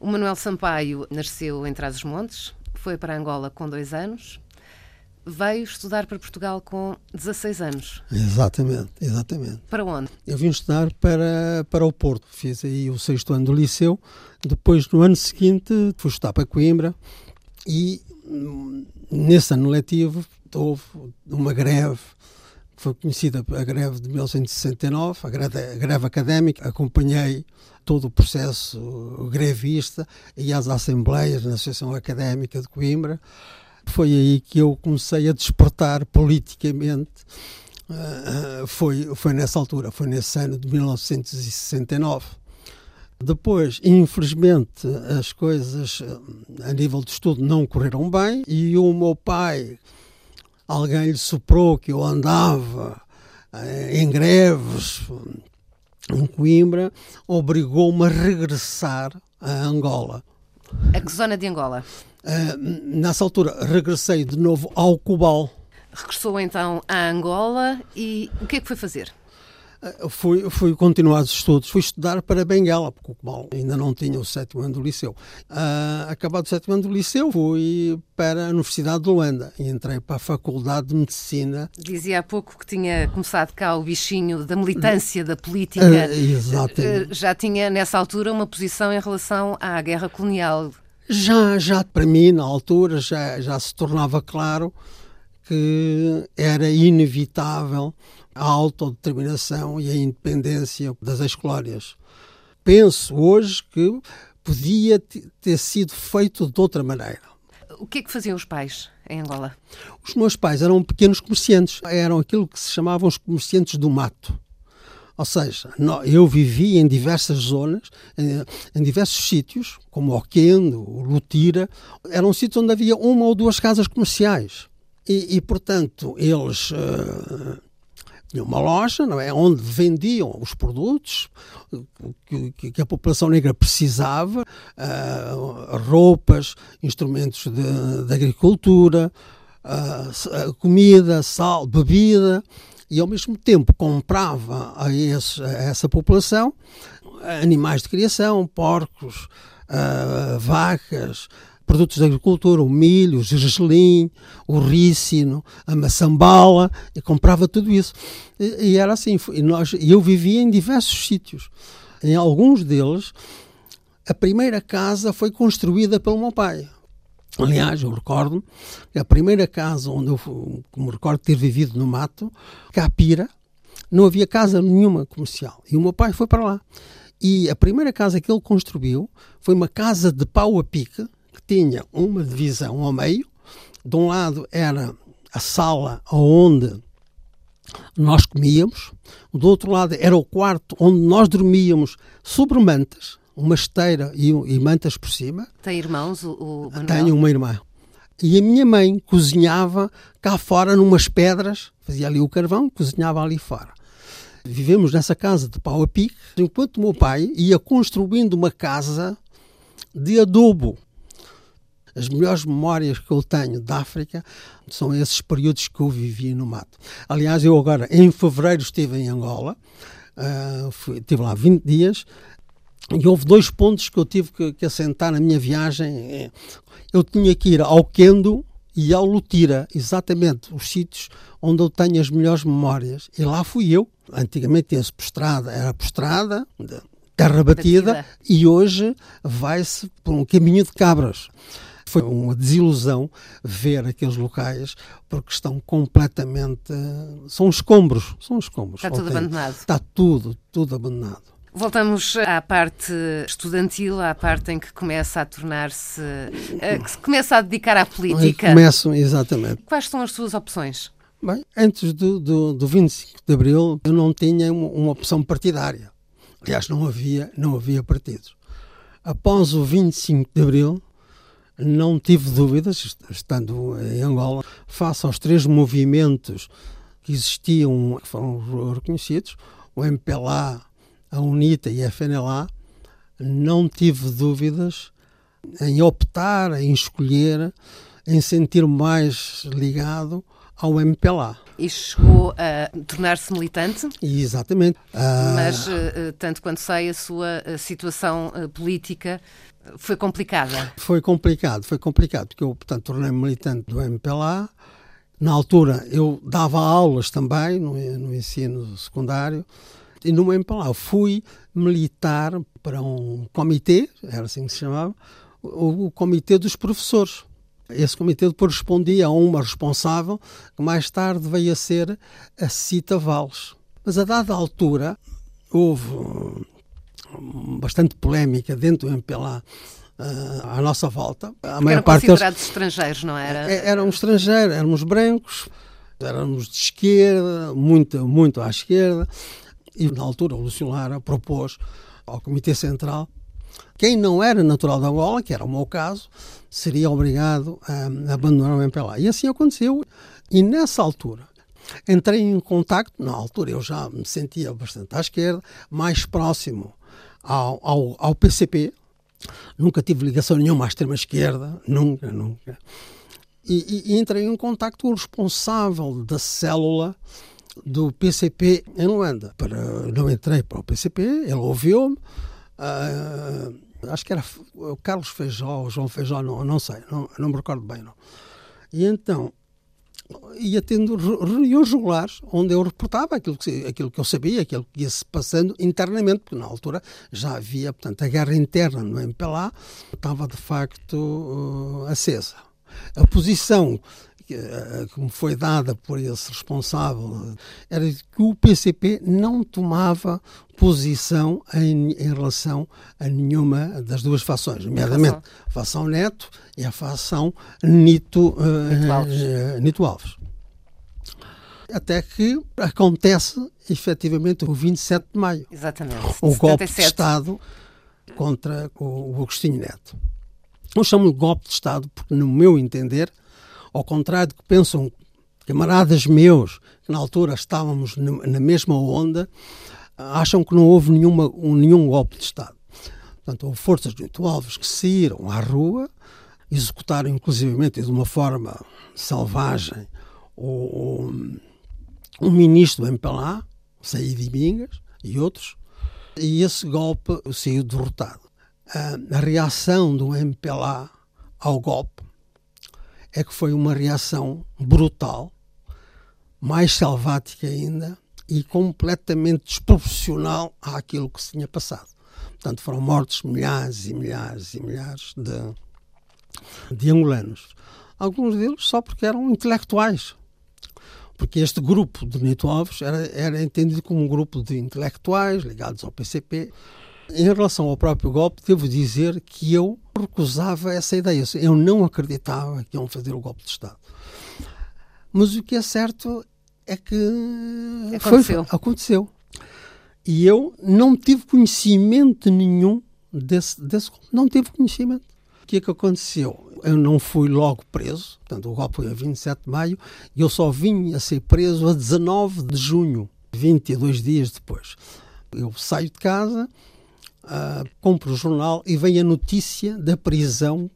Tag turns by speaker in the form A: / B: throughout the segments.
A: O Manuel Sampaio nasceu em Trás-os-Montes, foi para Angola com dois anos, veio estudar para Portugal com 16 anos.
B: Exatamente, exatamente.
A: Para onde?
B: Eu vim estudar para, para o Porto, fiz aí o sexto ano do liceu, depois no ano seguinte fui estudar para Coimbra e hum, nesse ano letivo houve uma greve que foi conhecida a greve de 1969, a greve, académica, acompanhei todo o processo grevista e às assembleias na Associação Académica de Coimbra. Foi aí que eu comecei a despertar politicamente. Uh, foi, foi nessa altura, foi nesse ano de 1969. Depois, infelizmente, as coisas a nível de estudo não correram bem e o meu pai, alguém lhe soprou que eu andava eh, em greves em Coimbra, obrigou-me a regressar a Angola.
A: A que zona de Angola?
B: Uh, nessa altura, regressei de novo ao Cubal.
A: Regressou então a Angola e o que é que foi fazer?
B: Fui, fui continuar os estudos, fui estudar para Benguela, porque o ainda não tinha o sétimo ano do liceu. Uh, acabado o sétimo ano do liceu, fui para a Universidade de Luanda e entrei para a Faculdade de Medicina.
A: Dizia há pouco que tinha começado cá o bichinho da militância, da política.
B: Uh, exatamente.
A: Já tinha nessa altura uma posição em relação à guerra colonial.
B: Já, já para mim, na altura, já, já se tornava claro que era inevitável a autodeterminação e a independência das ex-colónias. Penso hoje que podia ter sido feito de outra maneira.
A: O que é que faziam os pais em Angola?
B: Os meus pais eram pequenos comerciantes, eram aquilo que se chamavam os comerciantes do mato. Ou seja, eu vivi em diversas zonas, em, diversos sítios, como Oquendo, Lutira, eram sítios onde havia uma ou duas casas comerciais. E, e portanto, eles uh, uma loja, não é? Onde vendiam os produtos que, que a população negra precisava, uh, roupas, instrumentos de, de agricultura, uh, comida, sal, bebida, e ao mesmo tempo comprava a, esse, a essa população animais de criação, porcos, uh, vacas, produtos da agricultura, o milho, o gergelim, o rícino, a maçambala, e comprava tudo isso. E, e era assim, e nós, eu vivia em diversos sítios. Em alguns deles, a primeira casa foi construída pelo meu pai. Aliás, eu recordo que a primeira casa onde eu me recordo ter vivido no mato, Capira, não havia casa nenhuma comercial. E o meu pai foi para lá. E a primeira casa que ele construiu foi uma casa de pau a pique, tinha uma divisão ao meio. De um lado era a sala onde nós comíamos, do outro lado era o quarto onde nós dormíamos sobre mantas, uma esteira e, e mantas por cima.
A: Tem irmãos? O, o
B: Tenho uma irmã. E a minha mãe cozinhava cá fora, numas pedras, fazia ali o carvão, cozinhava ali fora. Vivemos nessa casa de pau a pique, enquanto meu pai ia construindo uma casa de adobo as melhores memórias que eu tenho da África são esses períodos que eu vivi no mato. Aliás, eu agora, em fevereiro, estive em Angola, uh, fui, estive lá 20 dias, e houve dois pontos que eu tive que, que assentar na minha viagem. Eu tinha que ir ao Kendo e ao Lutira, exatamente os sítios onde eu tenho as melhores memórias. E lá fui eu. Antigamente tinha-se postrada, era postrada, terra batida, batida. e hoje vai-se por um caminho de cabras. Foi uma desilusão ver aqueles locais porque estão completamente. São escombros. São escombros.
A: Está tudo abandonado.
B: Está tudo, tudo abandonado.
A: Voltamos à parte estudantil, à parte em que começa a tornar-se. Eh, que se começa a dedicar à política.
B: Começam, exatamente.
A: Quais são as suas opções?
B: Bem, antes do, do, do 25 de Abril, eu não tinha uma, uma opção partidária. Aliás, não havia, não havia partidos. Após o 25 de Abril, não tive dúvidas, estando em Angola, face aos três movimentos que existiam, que foram reconhecidos, o MPLA, a UNITA e a FNLA, não tive dúvidas em optar, em escolher, em sentir mais ligado ao MPLA.
A: E chegou a tornar-se militante?
B: Exatamente.
A: Mas, uh, tanto quanto sei, a sua situação uh, política foi complicada?
B: Foi complicado, foi complicado, porque eu, portanto, tornei-me militante do MPLA. Na altura, eu dava aulas também no, no ensino secundário e no MPLA fui militar para um comitê, era assim que se chamava, o, o comitê dos professores. Esse comitê depois respondia a uma responsável que mais tarde veio a ser a Cita Valles. Mas a dada altura houve bastante polémica dentro do MPLA uh, à nossa volta.
A: A maior eram parte considerados deles, estrangeiros, não era?
B: É, eram estrangeiros, éramos brancos, éramos de esquerda, muito, muito à esquerda. E na altura o Lúcio Lara propôs ao Comitê Central quem não era natural da Angola, que era o meu caso, seria obrigado a abandonar o MPLA. E assim aconteceu. E nessa altura, entrei em contacto, na altura eu já me sentia bastante à esquerda, mais próximo ao, ao, ao PCP. Nunca tive ligação nenhuma à extrema-esquerda, nunca, nunca. E, e, entrei em contato com o responsável da célula do PCP em Luanda. Para, não entrei para o PCP, ele ouviu-me. Uh, acho que era o Carlos Feijó, João Feijó, não, não sei, não, não me recordo bem. Não. E então ia tendo reuniões regulares onde eu reportava aquilo que, aquilo que eu sabia, aquilo que ia se passando internamente, porque na altura já havia, portanto, a guerra interna no MPLA estava de facto uh, acesa. A posição eh, que me foi dada por esse responsável era que o PCP não tomava posição em, em relação a nenhuma das duas fações, nomeadamente a fação Neto e a fação Nito, uh, Alves. Uh, Nito Alves. Até que acontece efetivamente o 27 de maio.
A: Exatamente.
B: O 77. golpe de Estado contra o Agostinho Neto. Eu chamo de golpe de Estado porque, no meu entender, ao contrário do que pensam camaradas meus, que na altura estávamos na mesma onda, acham que não houve nenhuma, nenhum golpe de Estado. Portanto, houve forças muito alvos que saíram à rua, executaram inclusivamente de uma forma selvagem o, o, ministro do MPLA, Saíd Mingas e outros, e esse golpe saiu derrotado. A, a reação do MPLA ao golpe é que foi uma reação brutal, mais selvática ainda e completamente desproporcional àquilo que se tinha passado. Portanto, foram mortos milhares e milhares e milhares de, de angolanos. Alguns deles só porque eram intelectuais. Porque este grupo de Nito Alves era, era entendido como um grupo de intelectuais ligados ao PCP em relação ao próprio golpe, devo dizer que eu recusava essa ideia. Eu não acreditava que iam fazer o golpe de Estado. Mas o que é certo é que
A: aconteceu.
B: Foi, aconteceu. E eu não tive conhecimento nenhum desse, desse golpe. Não tive conhecimento. O que é que aconteceu? Eu não fui logo preso, portanto, o golpe foi a 27 de maio, e eu só vim a ser preso a 19 de junho, 22 dias depois. Eu saio de casa, uh, compro o jornal e vem a notícia da prisão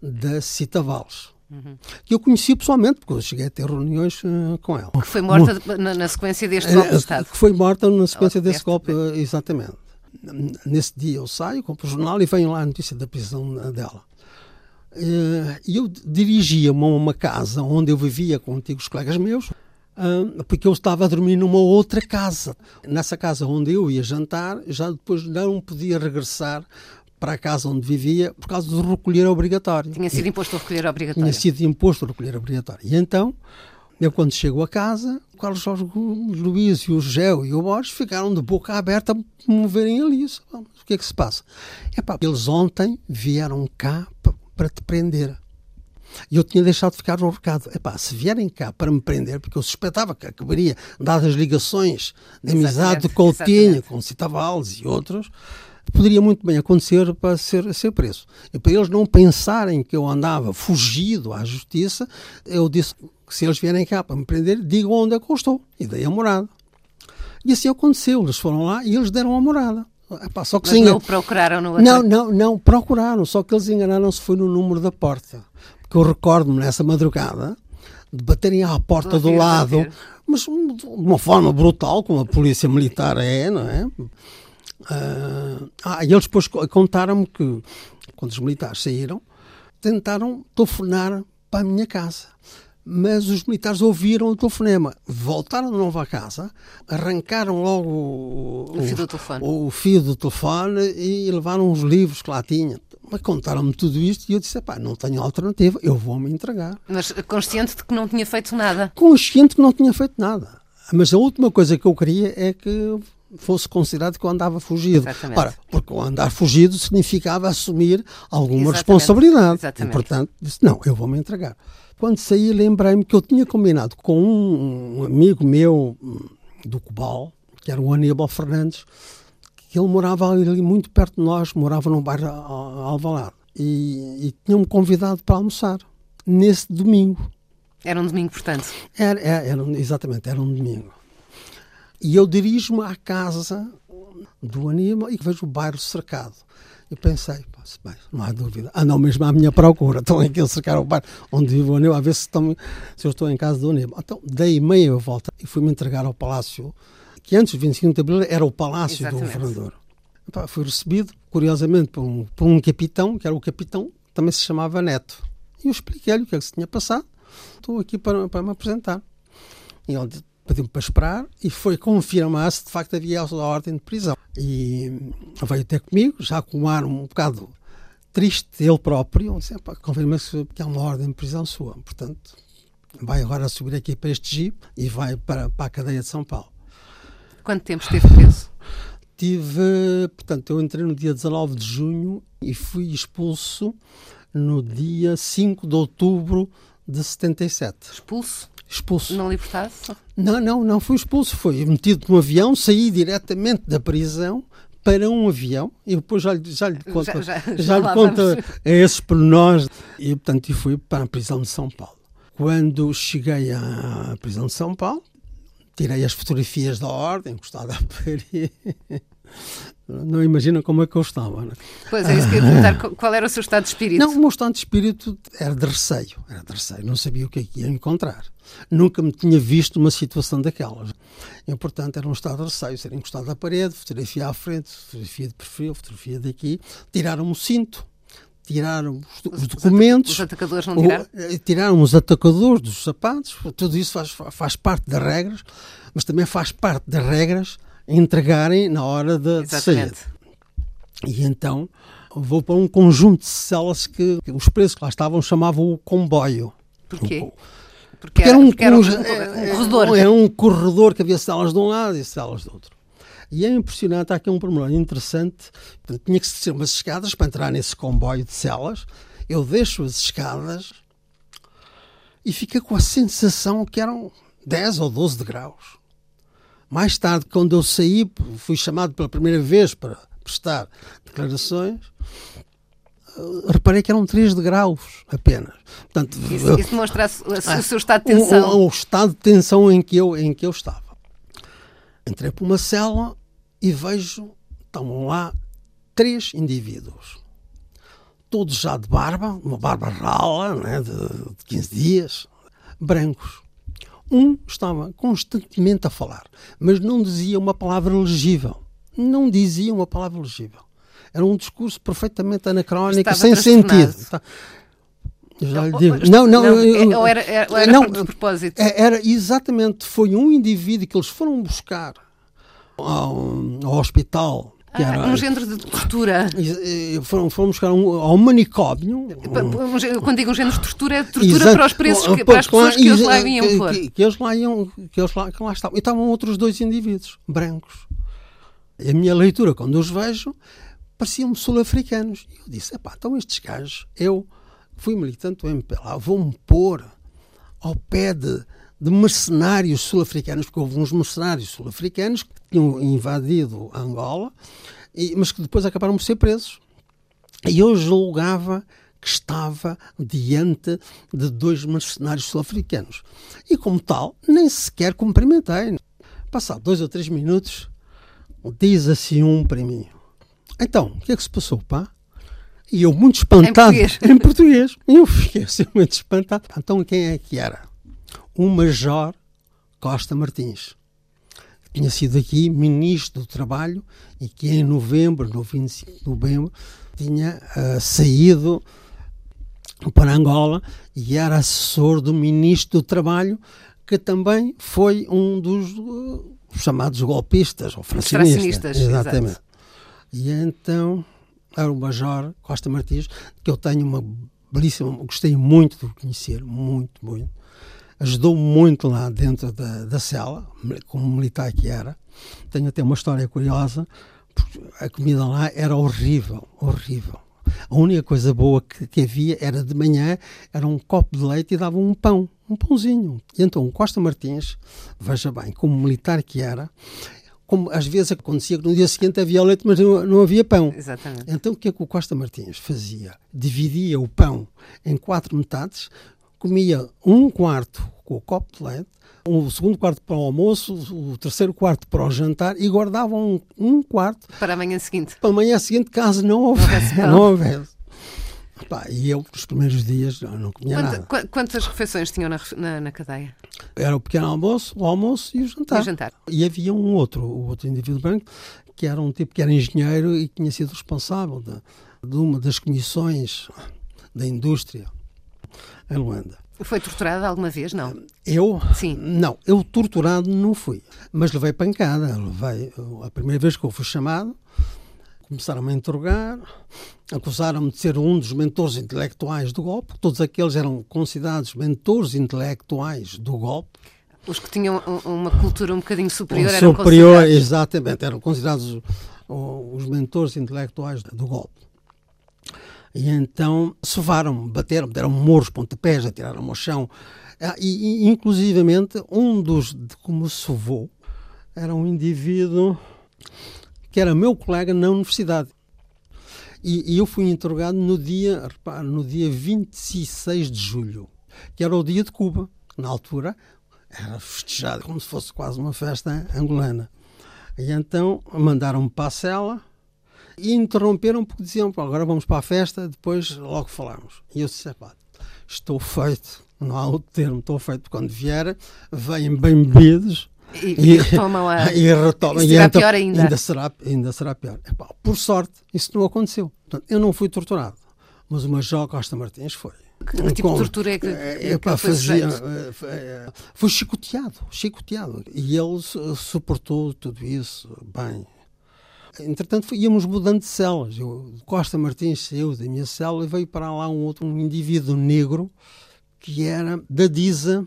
B: da Cita Valles. Uhum. Que eu conheci pessoalmente, porque eu cheguei a ter reuniões uh, com ela.
A: Que foi morta na, na, sequência deste golpe de eh, Estado.
B: Que foi morta na sequência desse golpe, exatamente. Nesse dia eu saio, compro o jornal e venho lá a notícia da prisão dela. E eu dirigia-me a uma casa onde eu vivia com antigos colegas meus, porque eu estava a dormir numa outra casa. Nessa casa onde eu ia jantar, já depois não podia regressar para a casa onde vivia por causa do recolher obrigatório.
A: Tinha sido imposto o recolher obrigatório.
B: Tinha sido imposto o recolher obrigatório. E então, eu quando chego a casa, o Carlos Jorge Luís e o Gel e o Borges ficaram de boca aberta a me verem ali. O que é que se passa? Epá, eles ontem vieram cá para te prender. E eu tinha deixado de ficar no recado. Epá, se vierem cá para me prender, porque eu suspeitava que acabaria, dadas as ligações de amizade de Coutinho, com Cita Valles e outros, poderia muito bem acontecer para ser, ser preso. E para eles não pensarem que eu andava fugido à justiça, eu disse que se eles vierem cá para me prender, digam onde é que eu estou. E dei a morada. E assim aconteceu. Eles foram lá e eles deram a morada.
A: Epá, só que Mas não procuraram no
B: Não, não, não, procuraram, só que eles enganaram-se foi no número da porta que eu recordo-me nessa madrugada de baterem à porta do lado, mas de uma forma brutal, como a polícia militar é, não é? Uh, ah, e eles depois contaram-me que quando os militares saíram, tentaram telefonar para a minha casa. Mas os militares ouviram o telefonema, voltaram de novo à casa, arrancaram logo o,
A: o, fio, do telefone.
B: o fio do telefone e levaram os livros que lá tinha. Mas contaram-me tudo isto e eu disse: pá, não tenho alternativa, eu vou-me entregar.
A: Mas consciente de que não tinha feito nada?
B: Consciente que não tinha feito nada. Mas a última coisa que eu queria é que fosse considerado que eu andava fugido.
A: Exatamente.
B: Ora, porque o andar fugido significava assumir alguma
A: Exatamente.
B: responsabilidade.
A: Exatamente.
B: E, portanto, disse: não, eu vou-me entregar. Quando saí, lembrei-me que eu tinha combinado com um amigo meu hum, do Cobal, que era o Aníbal Fernandes, que ele morava ali muito perto de nós, morava num bairro Alvalade. E, e tinha-me convidado para almoçar nesse domingo.
A: Era um domingo, portanto.
B: Era, era, era, exatamente, era um domingo. E eu dirijo-me à casa do Aníbal e vejo o bairro cercado. E pensei, bem, não há dúvida, andam mesmo à minha procura, estão aqui a cercar o bairro onde vive o Aníbal, a ver se, estão, se eu estou em casa do Aníbal. Então dei meia volta e fui-me entregar ao palácio, que antes do 25 de Abril era o palácio
A: Exatamente.
B: do governador. Então, fui recebido, curiosamente, por um, por um capitão, que era o capitão, também se chamava Neto. E eu expliquei-lhe o que é que se tinha passado, estou aqui para, para me apresentar. E ele pediu-me para esperar e foi confirmar se de facto havia a ordem de prisão. E veio até comigo, já com um ar um bocado triste, ele próprio, confirma-se que há uma ordem de prisão sua. Portanto, vai agora subir aqui para este jeep e vai para, para a cadeia de São Paulo.
A: Quanto tempo esteve preso?
B: Tive, portanto, eu entrei no dia 19 de junho e fui expulso no dia 5 de outubro de 77.
A: Expulso?
B: Expulso.
A: Não libertado?
B: Não, não, não fui expulso. Fui metido num avião, saí diretamente da prisão para um avião e depois já, já lhe conto, já, já, já, já lhe conto a esses pormenores e portanto fui para a prisão de São Paulo. Quando cheguei à prisão de São Paulo, tirei as fotografias da ordem, encostado à parede. Não imagina como é que eu estava. Né?
A: Pois é, isso que eu ia perguntar, qual era o seu estado de espírito?
B: Não, o meu estado de espírito era de receio, era de receio, não sabia o que é que ia encontrar. Nunca me tinha visto uma situação daquelas. E, portanto, era um estado de receio, ser encostado à parede, fotografia à frente, fotografia de perfil, fotografia daqui, tiraram-me o cinto, tiraram os, os documentos.
A: Os atacadores não tiraram?
B: O, tiraram os atacadores dos sapatos, tudo isso faz, faz parte das regras, mas também faz parte das regras entregarem na hora de, de sair. E então vou para um conjunto de celas que, que os presos que lá estavam chamavam o comboio.
A: Porquê?
B: O,
A: porque, era,
B: um,
A: porque era um, um, corredor.
B: Era um corredor que havia celas de um lado e celas do outro. E é impressionante, há aqui um pormenor interessante. Tinha que ser umas escadas para entrar nesse comboio de celas. Eu deixo as escadas e fica com a sensação que eram 10 ou 12 graus. Mais tarde, quando eu saí, fui chamado pela primeira vez para prestar declarações, reparei que eram 3 de graus apenas. Portanto,
A: isso, isso demonstra o seu estado de tensão.
B: O, o, estado de tensão em que, eu, em que eu estava. Entrei para uma cela e vejo, estão lá três indivíduos. Todos já de barba, uma barba rala, né, de, de 15 dias, brancos. Um estava constantemente a falar, mas não dizia uma palavra legível. Não dizia uma palavra legível. Era um discurso perfeitamente anacrónico, sem sentido. Eu já lhe digo. Não, não,
A: não era, era, era não, de propósito?
B: Era exatamente, foi um indivíduo que eles foram buscar ao, ao hospital
A: ah, era, um género de tortura.
B: Foram, foram buscar um, ao manicômio.
A: Um, Quando digo um género de tortura, é tortura exato, para os presos, que, para as pessoas que eles lá iam pôr.
B: Que, que, eles lá iam, que eles lá, que lá estavam. E estavam outros dois indivíduos, brancos. A minha leitura, quando os vejo, pareciam-me sul-africanos. E eu disse, epá, então estes gajos, eu fui militante do MPLA, vou-me pôr ao pé de, de mercenários sul-africanos, porque houve uns mercenários sul-africanos que tinham invadido Angola, e, mas que depois acabaram por ser presos. E eu julgava que estava diante de dois mercenários sul-africanos. E como tal, nem sequer cumprimentei. Passado dois ou três minutos, diz assim um para mim, então, o que é que se passou, pá? E eu muito espantado.
A: Em português.
B: Em português. Eu fiquei assim muito espantado. Então quem é que era? O Major Costa Martins. Que tinha sido aqui ministro do Trabalho e que em novembro, no 25 de novembro, tinha uh, saído para Angola e era assessor do ministro do Trabalho, que também foi um dos uh, chamados golpistas ou francistas.
A: Exatamente. Exato.
B: E então era o Major Costa Martins, que eu tenho uma belíssima, gostei muito de conhecer, muito, muito. Ajudou muito lá dentro da, da cela, como militar que era. Tenho até uma história curiosa, porque a comida lá era horrível, horrível. A única coisa boa que, que, havia era de manhã, era um copo de leite e davam um pão, um pãozinho. E então Costa Martins, veja bem, como militar que era, como às vezes acontecia que no dia seguinte havia leite, mas não, não, havia pão.
A: Exatamente.
B: Então o que é que o Costa Martins fazia? Dividia o pão em quatro metades, comia um quarto com o copo de leite, o segundo quarto para o almoço, o terceiro quarto para o jantar e guardava um, um quarto
A: para a manhã seguinte.
B: Para a manhã seguinte, caso não houvesse. Não houvesse. Pá, e eu, nos primeiros dias, não comia Quanta,
A: nada. Quantas refeições tinham na, na, na, cadeia?
B: Era o pequeno almoço, o almoço e o jantar.
A: E, o jantar.
B: e havia um outro, o outro indivíduo branco, que era um tipo que era engenheiro e que tinha sido responsável de, de uma das comissões da indústria em Luanda.
A: Foi torturado alguma vez, não?
B: Eu?
A: Sim.
B: Não, eu torturado não fui, mas levei pancada. Levei, a primeira vez que eu fui chamado, começaram-me a interrogar, acusaram-me de ser um dos mentores intelectuais do golpe. Todos aqueles eram considerados mentores intelectuais do golpe.
A: Os que tinham uma cultura um bocadinho superior
B: um
A: eram
B: superior, exatamente, eram considerados os mentores intelectuais do golpe. E então sovaram-me, bateram-me, deram morros, pontapés, atiraram-me ao chão. Ah, e, e, inclusivamente, um dos de como sovou era um indivíduo que era meu colega na universidade. E, e eu fui interrogado no dia, repare, no dia 26 de julho, que era o dia de Cuba. Na altura era festejado como se fosse quase uma festa angolana. E então mandaram-me para a cela e interromperam porque diziam: agora vamos para a festa, depois logo falamos. E eu disse: estou feito, não há outro termo, estou feito, quando vier, vêm bem bebidos
A: e, e, retomam a.
B: E retomam.
A: E será então, pior ainda.
B: Ainda será, ainda será pior. Epá, por sorte, isso não aconteceu. Portanto, eu não fui torturado, mas o Major Costa Martins foi.
A: Que, que tipo de tortura é que, é,
B: epá, que fazia, eh, eh, Foi chicoteado, chicoteado. E ele suportou tudo isso bem. Entretanto, íamos mudando de celas. Eu, Costa Martins saiu da minha cela e veio para lá um outro um indivíduo negro que era da DISA,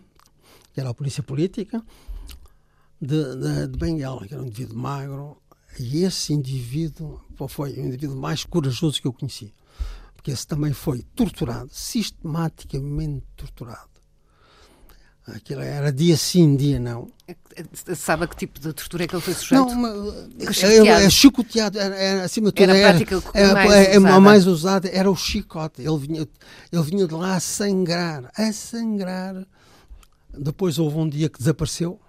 B: que era a polícia política, de, de, de Benguela, que era um indivíduo magro, e esse indivíduo foi o indivíduo mais corajoso que eu conheci. Porque esse também foi torturado, sistematicamente torturado. Aquilo era dia sim, dia não.
A: Sabe a que tipo de tortura é que ele foi sujeito?
B: Não, mas, é, é, chicoteado, era, era, acima de tudo.
A: Era a prática
B: era,
A: mais,
B: é,
A: usada.
B: mais usada era o chicote. Ele vinha, ele vinha de lá a sangrar, a sangrar. Depois houve um dia que desapareceu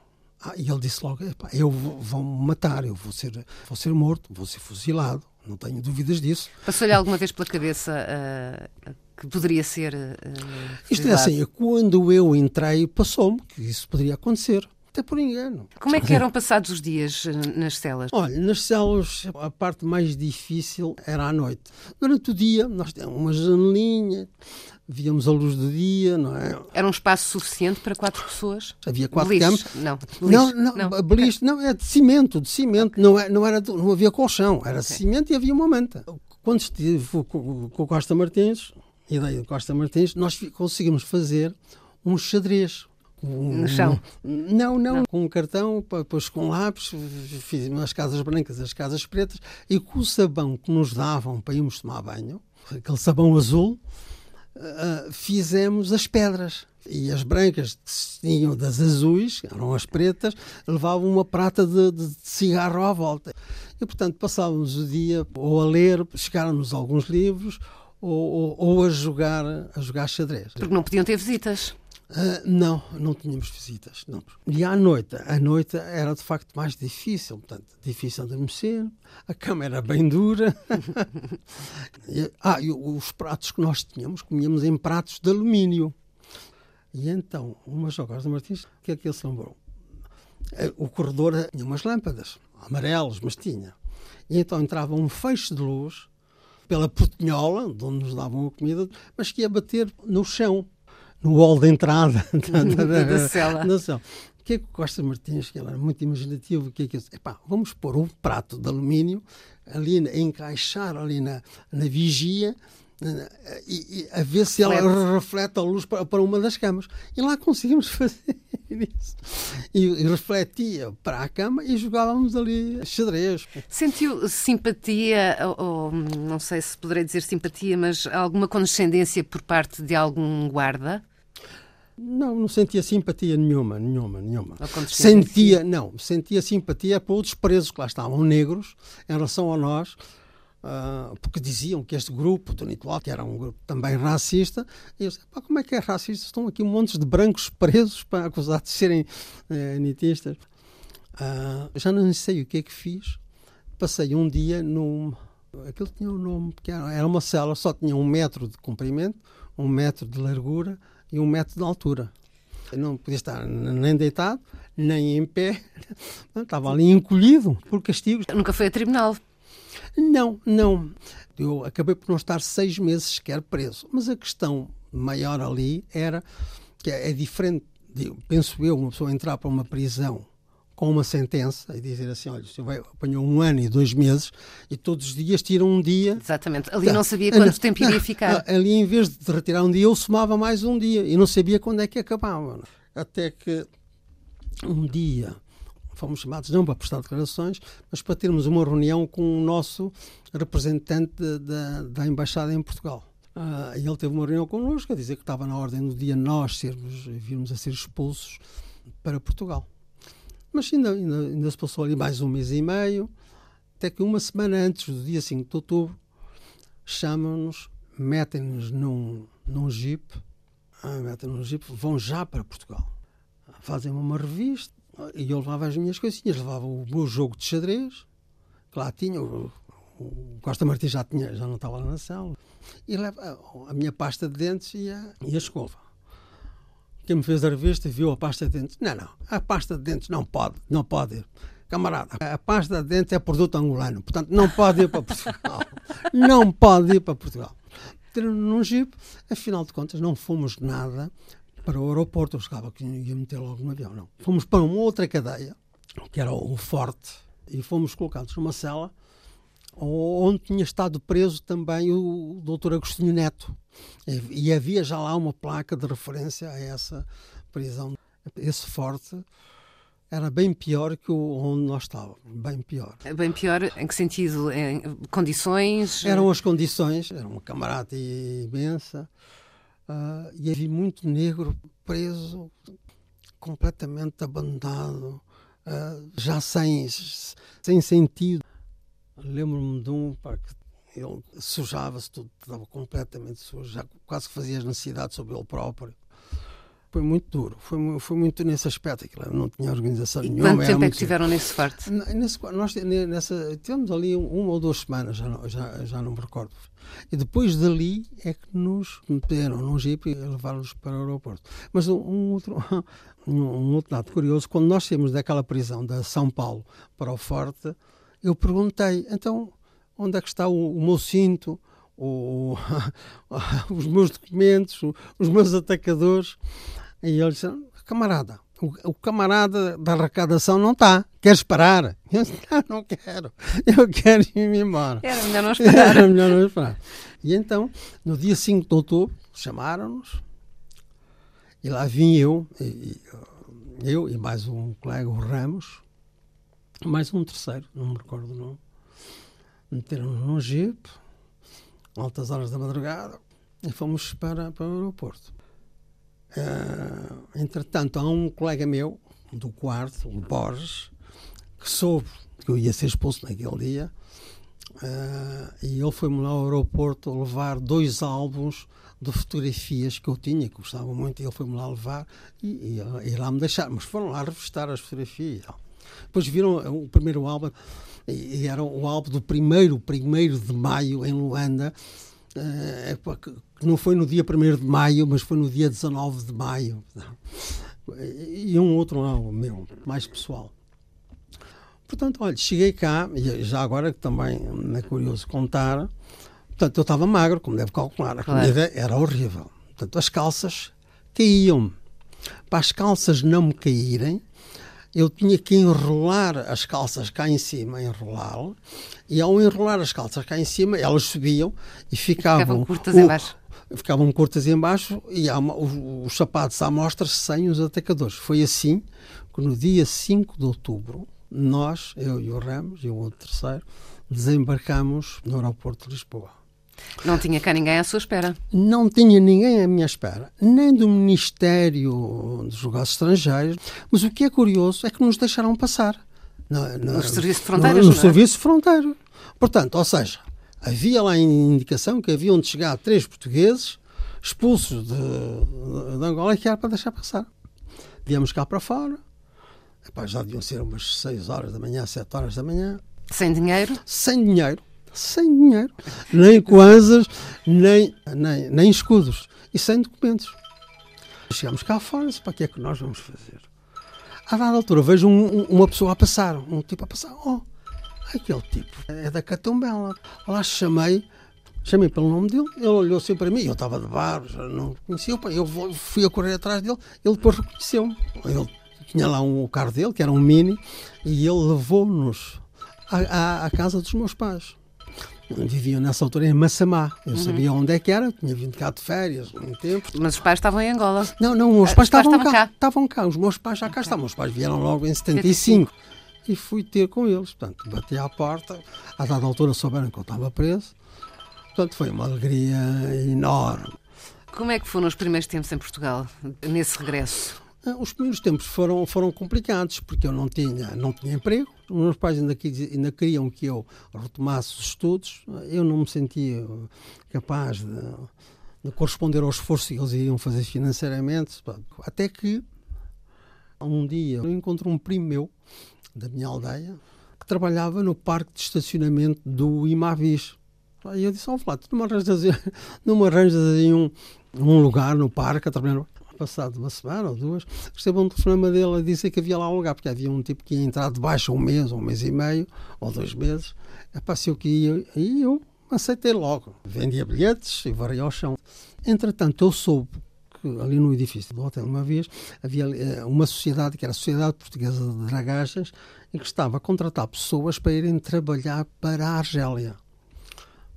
B: ah, e ele disse logo: eu vou me matar, eu vou ser, vou ser morto, vou ser fuzilado, não tenho dúvidas disso.
A: Passou-lhe alguma vez pela cabeça uh, que poderia ser. Uh,
B: Isto é assim: quando eu entrei, passou-me que isso poderia acontecer. Até por engano.
A: Como é que eram passados os dias nas celas?
B: Olha, nas celas a parte mais difícil era à noite. Durante o dia nós tínhamos uma janelinha, víamos a luz do dia, não é?
A: Era um espaço suficiente para quatro pessoas?
B: Havia quatro camas.
A: Não,
B: não, não, não. Beliche, não, é de cimento, de cimento, okay. não, é, não, era, não havia colchão, era okay. cimento e havia uma manta. Quando estive com, com o Costa Martins, ideia do Costa Martins, nós conseguimos fazer um xadrez.
A: Um, no chão?
B: Não, não, não, com um cartão, depois com lápis, fiz as casas brancas, as casas pretas, e com o sabão que nos davam para irmos tomar banho, aquele sabão azul, uh, fizemos as pedras. E as brancas tinham das azuis, eram as pretas, levavam uma prata de, de, de cigarro à volta. E, portanto, passávamos o dia ou a ler, chegaram-nos alguns livros, ou, ou, ou, a jogar a jogar xadrez.
A: Porque não podiam ter visitas.
B: Uh, não, não tínhamos visitas. Não. E à noite, a noite era de facto mais difícil, portanto, difícil de adormecer, a cama era bem dura. e, ah, e os pratos que nós tínhamos, comíamos em pratos de alumínio. E então, o Major Costa Martins, o que é que ele se lembrou? Eh, o corredor tinha umas lâmpadas, amarelas, mas tinha. E então entrava um feixe de luz pela portinhola, de onde nos davam a comida, mas que ia bater no chão, no hall de entrada da,
A: da, da cela.
B: Da cela. O que é que o Costa Martins, que ele era muito imaginativo, o que é que é? Epá, vamos pôr um prato de alumínio ali, encaixar ali na, na vigia e, e, a ver se reflete. ela reflete a luz para, para, uma das camas. E lá conseguimos fazer isso. E, e, refletia para a cama e jogávamos ali xadrez.
A: Sentiu simpatia, ou, ou não sei se poderei dizer simpatia, mas alguma condescendência por parte de algum guarda?
B: Não, não sentia simpatia nenhuma, nenhuma, nenhuma. Sentia, não, sentia simpatia outros presos que lá estavam, negros, em relação a nós, uh, porque diziam que este grupo do Nitual, que era um grupo também racista, e eu disse, pá, como é que é racista? Estão aqui um monte de brancos presos para acusar de serem uh, nitistas. Uh, já não sei o que é que fiz. Passei um dia num... Aquilo tinha um nome, porque era uma cela, só tinha um metro de comprimento, um metro de largura, e um metro de altura. Eu não podia estar nem deitado, nem em pé. Estava ali encolhido por castigos.
A: Nunca foi a tribunal?
B: Não, não. Eu acabei por não estar seis meses sequer preso. Mas a questão maior ali era que é diferente, penso eu, uma pessoa entrar para uma prisão com uma sentença e dizer assim: olha, o senhor apanhou um ano e dois meses e todos os dias tiram um dia.
A: Exatamente. Ali tá. não sabia quanto tempo iria ficar.
B: Ali, em vez de retirar um dia, eu somava mais um dia e não sabia quando é que acabava. Até que um dia fomos chamados não para prestar declarações, mas para termos uma reunião com o nosso representante da, da Embaixada em Portugal. Uh, e ele teve uma reunião connosco a dizer que estava na ordem do dia nós sermos, virmos a ser expulsos para Portugal. Mas ainda, ainda, ainda se passou ali mais um mês e meio, até que uma semana antes do dia 5 de outubro, chamam-nos, metem-nos num, num jeep, ah, metem num jeep, vão já para Portugal. Fazem uma revista e eu levava as minhas coisinhas, levava o meu jogo de xadrez, que lá tinha, o, o Costa Martins já, tinha, já não estava lá na cela, e leva a minha pasta de dentes e a, e a escova quem me fez a revista viu a pasta de dentes. Não, não, a pasta de dentes não pode, não pode ir. Camarada, a pasta de dentes é produto angolano, portanto não pode ir para Portugal. não pode ir para Portugal. Tendo num jeep, afinal de contas, não fomos nada para o aeroporto. Eu chegava que ia meter logo no avião, não. Fomos para uma outra cadeia, que era o Forte, e fomos colocados numa cela onde tinha estado preso também o doutor Agostinho Neto. E havia já lá uma placa de referência a essa prisão. Esse forte era bem pior que o onde nós estávamos, bem pior.
A: Bem pior em que sentido? Em condições?
B: Eram as condições, era uma camarada imensa, uh, e havia muito negro preso, completamente abandonado, uh, já sem, sem sentido. Lembro-me de um pá, que ele sujava-se tudo, estava completamente sujo, já quase que fazia as necessidades sobre ele próprio. Foi muito duro, foi, foi muito nesse aspecto, aquilo não tinha organização
A: e
B: nenhuma.
A: Quanto tempo é que estiveram nesse forte?
B: Nesse, nós nessa, tivemos ali uma ou duas semanas, já não, já, já não me recordo. E depois dali é que nos meteram num jeep e levaram-nos para o aeroporto. Mas um, um outro, um, um, outro lado curioso, quando nós saímos daquela prisão da São Paulo para o Forte, eu perguntei, então, onde é que está o, o meu cinto, o, os meus documentos, os meus atacadores? E ele disse, camarada, o, o, camarada da arrecadação não está. Queres parar? Eu disse, não, não quero. Eu quero ir embora.
A: Era melhor não esperar.
B: Era melhor não esperar. E então, no dia 5 de outubro, chamaram-nos e lá vim eu, e, eu e mais um colega, o Ramos, mais um terceiro, não me recordo o nome. Meteram-nos num jeep, altas horas da madrugada, e fomos para, para o aeroporto. Uh, entretanto, há um colega meu, do quarto, o Borges, que soube que eu ia ser expulso naquele dia, uh, e ele foi-me lá ao aeroporto levar dois álbuns de fotografias que eu tinha, que gostava muito, e ele foi-me lá levar e, e, e, lá me deixar. Mas foram lá revistar as fotografias. Depois viram o primeiro álbum, e era o álbum do primeiro, primeiro de maio em Luanda, eh, que não foi no dia 1 de maio, mas foi no dia 19 de maio. E um outro álbum meu, mais pessoal. Portanto, olha, cheguei cá, e já agora que também é curioso contar, Portanto, eu estava magro, como deve calcular. A
A: Claro.
B: comida era horrível. Portanto, as calças caíam. Para as calças não me caírem, eu tinha que enrolar as calças cá em cima, enrolá-las, e ao enrolar as calças cá em cima, elas subiam e ficavam,
A: Ficavam curtas
B: o-
A: em baixo.
B: Ficavam curtas em baixo e uma- os, os sapatos à mostra sem os atacadores. Foi assim que no dia 5 de outubro, nós, eu e o Ramos e o outro terceiro, desembarcamos no aeroporto de Lisboa.
A: Não tinha cá ninguém à sua espera.
B: Não tinha ninguém à minha espera, nem do Ministério dos Negócios Estrangeiros, mas o que é curioso é que nos deixaram passar. Na- na-
A: No Serviço de Fronteiras,
B: No,
A: não é?
B: Serviço de Fronteiras. Portanto, ou seja, havia lá indicação que haviam de chegar três portugueses expulsos de, de Angola que era para deixar passar. Viemos cá para fora, Epá, já deviam ser umas 6 horas da manhã, 7 horas da manhã,
A: Sem dinheiro.
B: sem dinheiro, sem dinheiro, nem coisas, nem, nem, nem escudos e sem documentos. Chegamos cá fora, para que é que nós vamos fazer? A dada altura vejo um- um- uma pessoa a passar, um tipo a passar, oh, aquele tipo é da Catumbela. Lá chamei, chamei pelo nome dele, ele olhou assim para mim, eu estava de bar, não conhecia, eu fui a correr atrás dele, ele depois reconheceu-me. Ele tinha lá um, o carro dele, que era um Mini, e ele levou-nos à, à- à casa dos meus pais. Viviam nessa altura em Massamá. Eu sabia onde é que era, tinha vindo cá de férias um tempo.
A: Mas os pais estavam em Angola.
B: Não, não, os pais
A: os pais
B: estavam
A: estavam
B: cá,
A: cá.
B: Estavam cá, os meus pais já cá estavam. Os pais vieram logo em 75. E fui ter com eles. Portanto, bati à porta. A dada altura souberam que eu estava preso. Portanto, foi uma alegria enorme.
A: Como é que foram os primeiros tempos em Portugal, nesse regresso?
B: Ah, Os primeiros tempos foram, foram complicados, porque eu não tinha, não tinha emprego. Os meus pais ainda, ainda queriam que eu retomasse os estudos. Eu não me sentia capaz de, de corresponder ao esforço que eles iriam fazer financeiramente. Até que, um dia, eu encontro um primo meu, da minha aldeia, que trabalhava no parque de estacionamento do Imavis. Aí eu disse, ó Flávio, não me arranjas, não me arranjas aí um, um lugar no parque a trabalhar? Passado uma semana ou duas, recebo um telefonema dele a dizer que havia lá um lugar, porque havia um tipo que ia entrar de baixo um mês, um mês e meio, ou dois meses. É se eu queria, e eu aceitei logo. Vendia bilhetes e varei ao chão. Entretanto, eu soube que ali no edifício do hotel, uma vez, havia eh, uma sociedade, que era a Sociedade Portuguesa de Dragagens, e que estava a contratar pessoas para irem trabalhar para a Argélia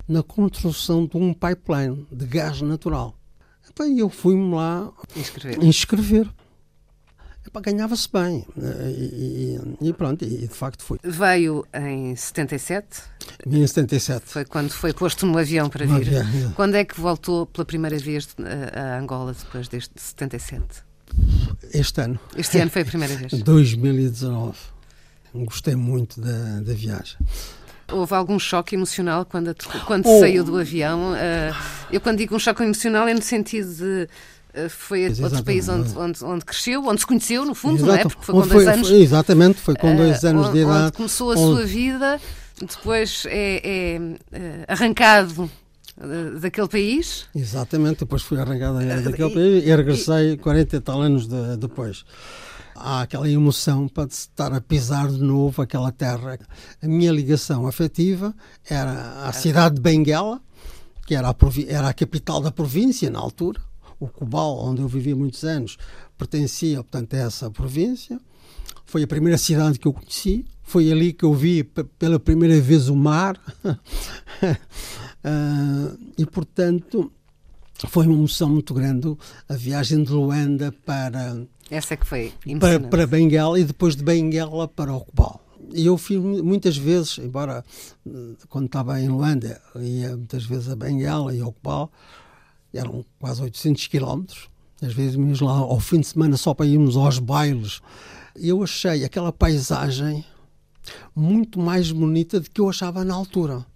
B: na construção de um pipeline de gás natural. Epá, E eu fui-me lá
A: Inscrever.
B: inscrever. Epá, Ganhava-se bem. eh, E, e- e pronto, e de facto fui.
A: Veio em 77,
B: Vim em 77.
A: foi quando foi posto no avião para vir.
B: é.
A: Quando é que voltou pela primeira vez a, a Angola depois deste 77?
B: Este ano,
A: Este ano foi a primeira vez.
B: 2019. Gostei muito da, da viagem.
A: Houve algum choque emocional quando, quando
B: Oh.
A: saiu do avião? Ah, eu, quando digo um choque emocional, é no sentido de. ah, foi
B: Pois,
A: outro país onde,
B: exatamente.
A: onde, onde cresceu, onde se conheceu, no fundo, não é?
B: Exato.
A: Porque foi com
B: Onde
A: dois
B: foi-
A: anos.
B: foi- exatamente, foi com dois
A: ah,
B: anos
A: onde,
B: de
A: onde
B: idade.
A: começou a
B: onde-
A: sua vida, depois é, é, ah, arrancado ah, daquele país.
B: Exatamente, depois fui arrancado daquele
A: e-
B: país e regressei 40 e tal anos de- depois. Há aquela emoção para estar a pisar de novo aquela terra. A minha ligação afetiva era a cidade de Benguela, que era a, era a capital da província na altura. O Cobal, onde eu vivi muitos anos, pertencia, portanto, a essa província. Foi a primeira cidade que eu conheci. Foi ali que eu vi pe- pela primeira vez o mar. Ah, e, portanto, foi uma emoção muito grande a viagem de Luanda para,
A: Essa é que foi
B: para, para Benguela e depois de Benguela para o Cobal. E eu fui mu- muitas vezes, embora eh, quando estava em Luanda, ia muitas vezes a Benguela e ao Cobal, eram quase 800 quilómetros. Às vezes íamos lá ao fim de semana só para irmos aos bailes. E eu achei aquela paisagem muito mais bonita do que eu achava na altura.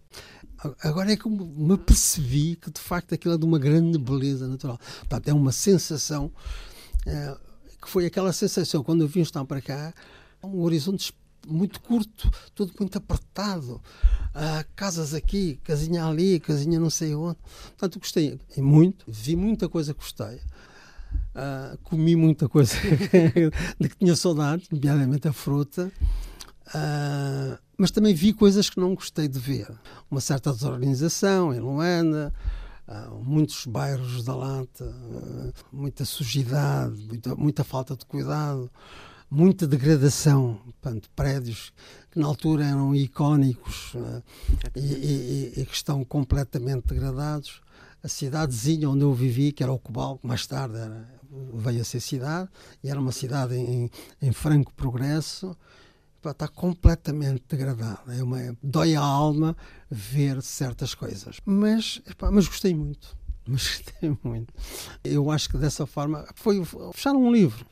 B: Agora é que me percebi que de facto aquilo é de uma grande beleza natural. Portanto, é uma sensação eh, que foi aquela sensação quando eu vim estar para cá, um horizonte muito curto, tudo muito apertado, Ah, casas aqui, casinha ali, casinha não sei onde. Portanto, gostei muito, vi muita coisa que gostei. Ah, comi muita coisa de que tinha saudades, nomeadamente a fruta. Ah, mas também vi coisas que não gostei de ver. Uma certa desorganização em Luanda, muitos bairros da lata, muita sujidade, muita, muita falta de cuidado, muita degradação, portanto, prédios que na altura eram icónicos e, e, e, que estão completamente degradados. A cidadezinha onde eu vivi, que era o Cobal, que mais tarde era, veio a ser cidade, e era uma cidade em, em franco progresso, está completamente degradada. É uma, dói a alma ver certas coisas. Mas, epá, mas gostei muito. Mas gostei muito. Eu acho que dessa forma foi fechar um livro.